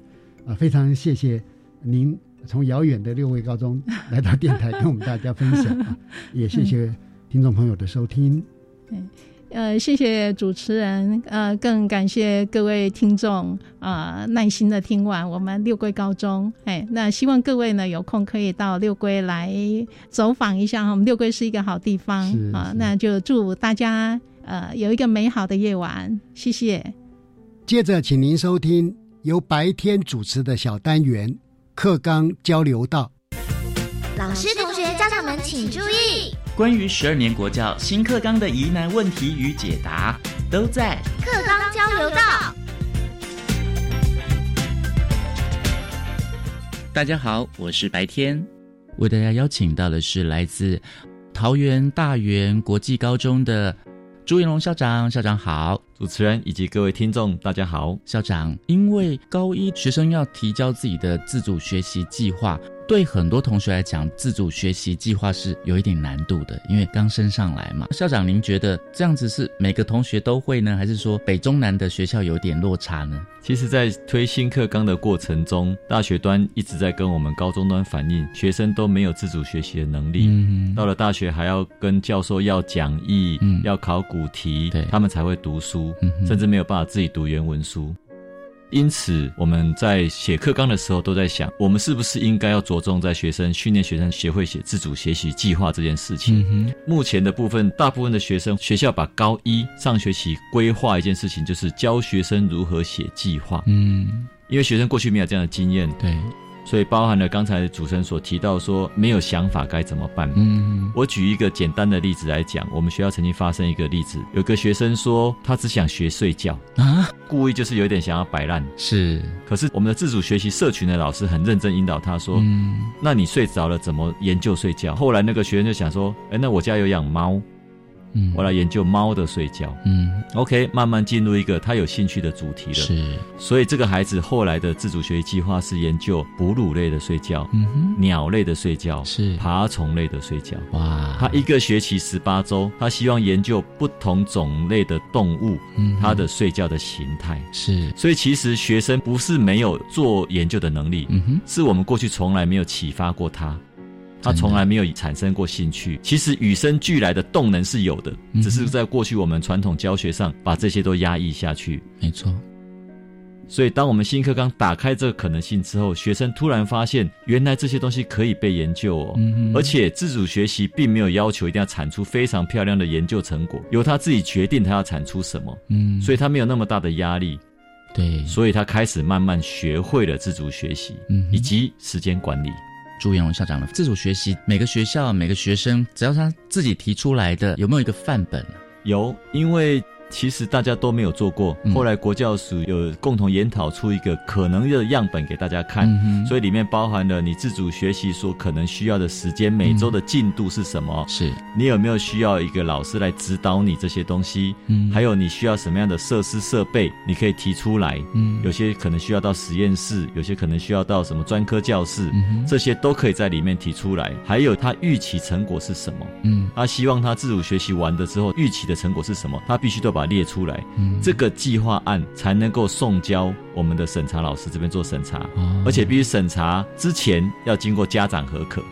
啊，非常谢谢您。从遥远的六位高中来到电台跟我们大家分享，[LAUGHS] 也谢谢听众朋友的收听。嗯，呃，谢谢主持人，呃，更感谢各位听众啊，耐心的听完我们六桂高中。哎，那希望各位呢有空可以到六桂来走访一下，我们六桂是一个好地方啊。那就祝大家呃有一个美好的夜晚，谢谢。接着，请您收听由白天主持的小单元。课纲交流道，老师、同学、家长们请注意，关于十二年国教新课纲的疑难问题与解答，都在课纲交流道。大家好，我是白天，为大家邀请到的是来自。桃园大园国际高中的朱云龙校长，校长好，主持人以及各位听众，大家好。校长，因为高一学生要提交自己的自主学习计划。对很多同学来讲，自主学习计划是有一点难度的，因为刚升上来嘛。校长，您觉得这样子是每个同学都会呢，还是说北中南的学校有点落差呢？其实，在推新课纲的过程中，大学端一直在跟我们高中端反映，学生都没有自主学习的能力。嗯，到了大学还要跟教授要讲义，要考古题，他们才会读书，甚至没有办法自己读原文书。因此，我们在写课纲的时候，都在想，我们是不是应该要着重在学生训练学生学会写自主学习计划这件事情。目前的部分，大部分的学生学校把高一上学期规划一件事情，就是教学生如何写计划。嗯，因为学生过去没有这样的经验。对。所以包含了刚才主持人所提到说没有想法该怎么办？嗯，我举一个简单的例子来讲，我们学校曾经发生一个例子，有个学生说他只想学睡觉啊，故意就是有点想要摆烂。是，可是我们的自主学习社群的老师很认真引导他说，嗯，那你睡着了怎么研究睡觉？后来那个学生就想说，哎，那我家有养猫。嗯，我来研究猫的睡觉。嗯，OK，慢慢进入一个他有兴趣的主题了。是，所以这个孩子后来的自主学习计划是研究哺乳类的睡觉，嗯哼，鸟类的睡觉，是爬虫类的睡觉。哇，他一个学期十八周，他希望研究不同种类的动物，嗯，他的睡觉的形态。是，所以其实学生不是没有做研究的能力，嗯哼，是我们过去从来没有启发过他。他从来没有产生过兴趣。其实与生俱来的动能是有的，只是在过去我们传统教学上把这些都压抑下去。没错。所以当我们新课纲打开这个可能性之后，学生突然发现，原来这些东西可以被研究哦。嗯。而且自主学习并没有要求一定要产出非常漂亮的研究成果，由他自己决定他要产出什么。嗯。所以他没有那么大的压力。对。所以他开始慢慢学会了自主学习，嗯，以及时间管理。朱彦龙校长的自主学习，每个学校每个学生，只要他自己提出来的，有没有一个范本？有，因为。其实大家都没有做过，后来国教署有共同研讨出一个可能的样本给大家看，所以里面包含了你自主学习所可能需要的时间，每周的进度是什么？是你有没有需要一个老师来指导你这些东西？嗯，还有你需要什么样的设施设备？你可以提出来。嗯，有些可能需要到实验室，有些可能需要到什么专科教室，这些都可以在里面提出来。还有他预期成果是什么？嗯，他希望他自主学习完的之后预期的成果是什么？他必须都把。列出来，这个计划案才能够送交我们的审查老师这边做审查，而且必须审查之前要经过家长核可，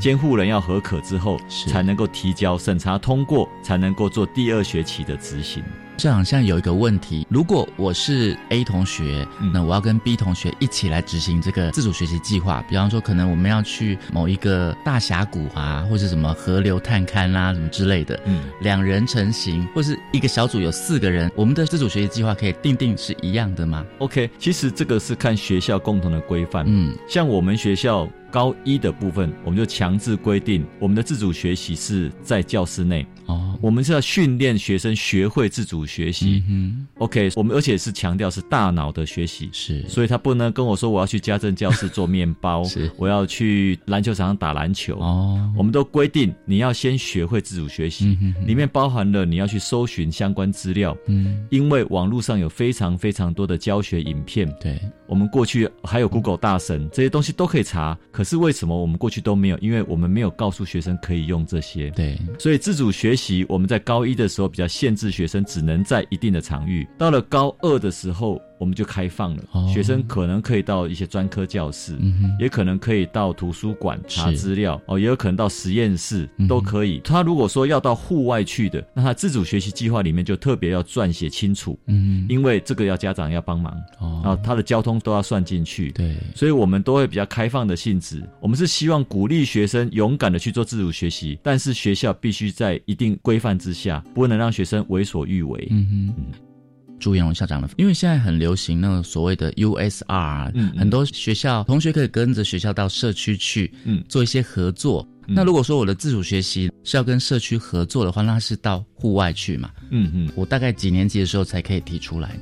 监护人要核可之后，才能够提交审查通过，才能够做第二学期的执行。校长，现在有一个问题，如果我是 A 同学，那我要跟 B 同学一起来执行这个自主学习计划。比方说，可能我们要去某一个大峡谷啊，或是什么河流探勘啦，什么之类的。嗯，两人成型，或是一个小组有四个人，我们的自主学习计划可以定定是一样的吗？OK，其实这个是看学校共同的规范。嗯，像我们学校。高一的部分，我们就强制规定，我们的自主学习是在教室内。哦，我们是要训练学生学会自主学习。嗯，OK，我们而且是强调是大脑的学习。是，所以他不能跟我说我要去家政教室做面包，[LAUGHS] 是，我要去篮球场上打篮球。哦，我们都规定你要先学会自主学习，里面包含了你要去搜寻相关资料。嗯，因为网络上有非常非常多的教学影片。对，我们过去还有 Google 大神这些东西都可以查。可可是为什么我们过去都没有？因为我们没有告诉学生可以用这些。对，所以自主学习我们在高一的时候比较限制学生，只能在一定的场域。到了高二的时候。我们就开放了，学生可能可以到一些专科教室，也可能可以到图书馆查资料，哦，也有可能到实验室，都可以。他如果说要到户外去的，那他自主学习计划里面就特别要撰写清楚，嗯，因为这个要家长要帮忙，哦，他的交通都要算进去，对，所以我们都会比较开放的性质。我们是希望鼓励学生勇敢的去做自主学习，但是学校必须在一定规范之下，不能让学生为所欲为。嗯哼。朱彦荣校长的，因为现在很流行那个所谓的 USR，嗯，很多学校同学可以跟着学校到社区去，嗯，做一些合作。那如果说我的自主学习是要跟社区合作的话，那是到户外去嘛？嗯嗯，我大概几年级的时候才可以提出来？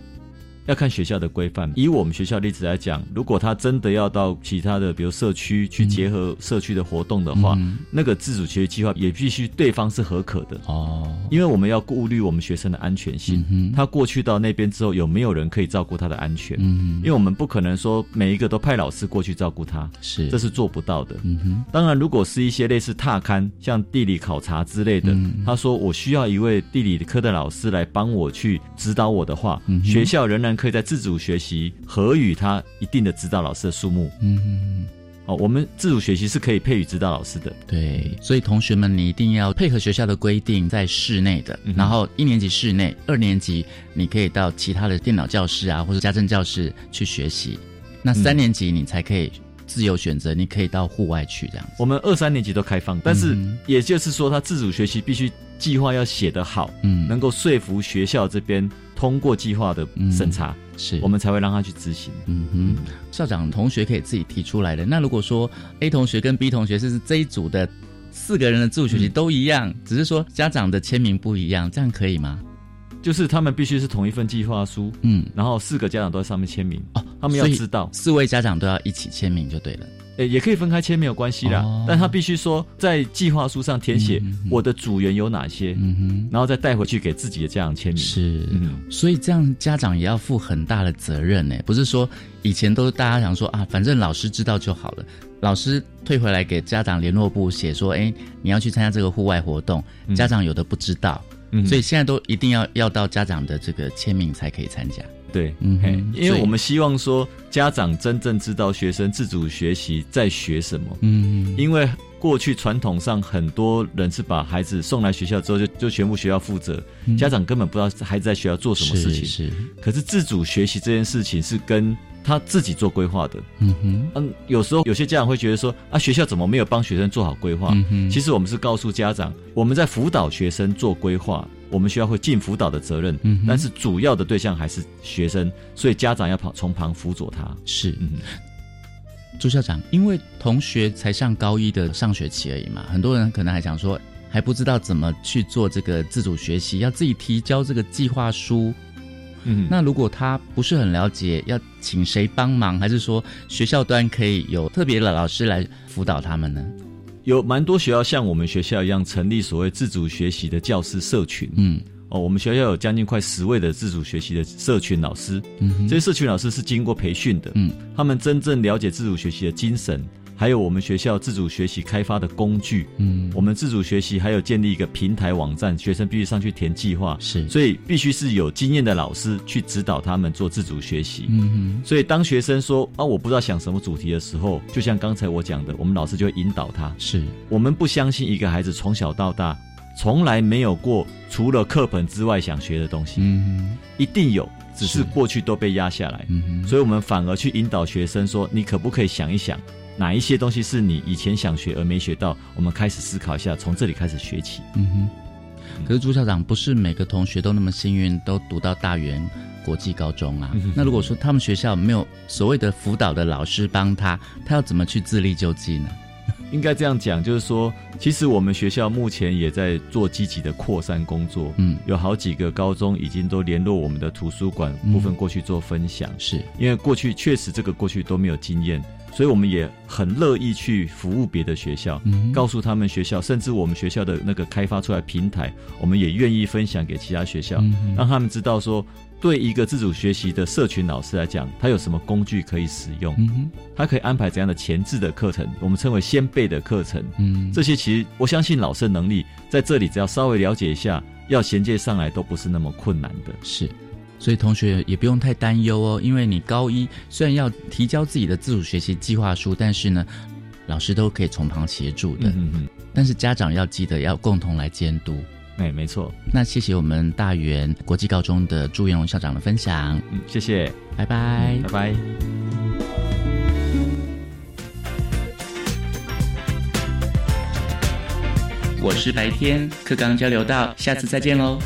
要看学校的规范。以我们学校例子来讲，如果他真的要到其他的，比如社区去结合社区的活动的话，那个自主学习计划也必须对方是合可的哦，因为我们要顾虑我们学生的安全性。他过去到那边之后，有没有人可以照顾他的安全？嗯，因为我们不可能说每一个都派老师过去照顾他，是这是做不到的。嗯哼，当然，如果是一些类似踏勘、像地理考察之类的，他说我需要一位地理科的老师来帮我去指导我的话，学校仍然可以在自主学习和与他一定的指导老师的数目。嗯，哦，我们自主学习是可以配与指导老师的。对，所以同学们，你一定要配合学校的规定，在室内的，然后一年级室内，二年级你可以到其他的电脑教室啊，或者家政教室去学习。那三年级你才可以。自由选择，你可以到户外去这样。我们二三年级都开放，但是也就是说，他自主学习必须计划要写得好，嗯，能够说服学校这边通过计划的审查，是我们才会让他去执行。嗯哼，校长同学可以自己提出来的。那如果说 A 同学跟 B 同学是这一组的四个人的自主学习都一样，只是说家长的签名不一样，这样可以吗？就是他们必须是同一份计划书，嗯，然后四个家长都在上面签名哦，他们要知道四位家长都要一起签名就对了，诶，也可以分开签没有关系啦，但他必须说在计划书上填写我的组员有哪些，嗯哼，然后再带回去给自己的家长签名，是，嗯，所以这样家长也要负很大的责任呢，不是说以前都大家想说啊，反正老师知道就好了，老师退回来给家长联络部写说，哎，你要去参加这个户外活动，家长有的不知道。所以现在都一定要要到家长的这个签名才可以参加。对，嗯，因为我们希望说家长真正知道学生自主学习在学什么。嗯，因为过去传统上很多人是把孩子送来学校之后就就全部学校负责，家长根本不知道孩子在学校做什么事情。是，可是自主学习这件事情是跟他自己做规划的。嗯哼，嗯，有时候有些家长会觉得说啊，学校怎么没有帮学生做好规划？其实我们是告诉家长，我们在辅导学生做规划。我们学校会尽辅导的责任，嗯，但是主要的对象还是学生，所以家长要跑从旁辅佐他。是，嗯，朱校长，因为同学才上高一的上学期而已嘛，很多人可能还想说还不知道怎么去做这个自主学习，要自己提交这个计划书。嗯，那如果他不是很了解，要请谁帮忙，还是说学校端可以有特别的老师来辅导他们呢？有蛮多学校像我们学校一样成立所谓自主学习的教师社群。嗯，哦，我们学校有将近快十位的自主学习的社群老师。嗯，这些社群老师是经过培训的。嗯，他们真正了解自主学习的精神。还有我们学校自主学习开发的工具，嗯，我们自主学习还有建立一个平台网站，学生必须上去填计划，是，所以必须是有经验的老师去指导他们做自主学习，嗯哼，所以当学生说啊我不知道想什么主题的时候，就像刚才我讲的，我们老师就会引导他，是。我们不相信一个孩子从小到大从来没有过除了课本之外想学的东西，嗯哼，一定有，只是过去都被压下来，嗯，所以我们反而去引导学生说，你可不可以想一想？哪一些东西是你以前想学而没学到？我们开始思考一下，从这里开始学起。嗯哼。可是朱校长，不是每个同学都那么幸运，都读到大元国际高中啊。那如果说他们学校没有所谓的辅导的老师帮他，他要怎么去自力救济呢？[LAUGHS] 应该这样讲，就是说，其实我们学校目前也在做积极的扩散工作。嗯，有好几个高中已经都联络我们的图书馆部分过去做分享。是因为过去确实这个过去都没有经验。所以我们也很乐意去服务别的学校，告诉他们学校，甚至我们学校的那个开发出来平台，我们也愿意分享给其他学校，让他们知道说，对一个自主学习的社群老师来讲，他有什么工具可以使用，他可以安排怎样的前置的课程，我们称为先备的课程。嗯这些其实我相信老师的能力在这里，只要稍微了解一下，要衔接上来都不是那么困难的。是。所以同学也不用太担忧哦，因为你高一虽然要提交自己的自主学习计划书，但是呢，老师都可以从旁协助的。嗯嗯。但是家长要记得要共同来监督。哎，没错。那谢谢我们大元国际高中的朱元龙校长的分享。嗯，谢谢，拜拜，拜拜。我是白天课纲交流到，下次再见喽。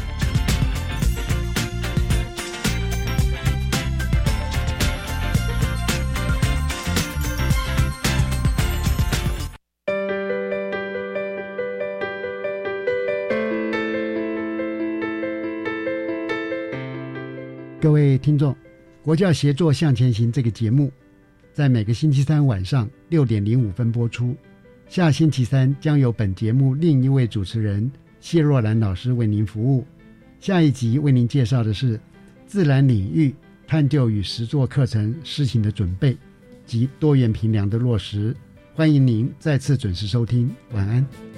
听众，国教协作向前行》这个节目，在每个星期三晚上六点零五分播出。下星期三将由本节目另一位主持人谢若兰老师为您服务。下一集为您介绍的是自然领域探究与实作课程施行的准备及多元评量的落实。欢迎您再次准时收听，晚安。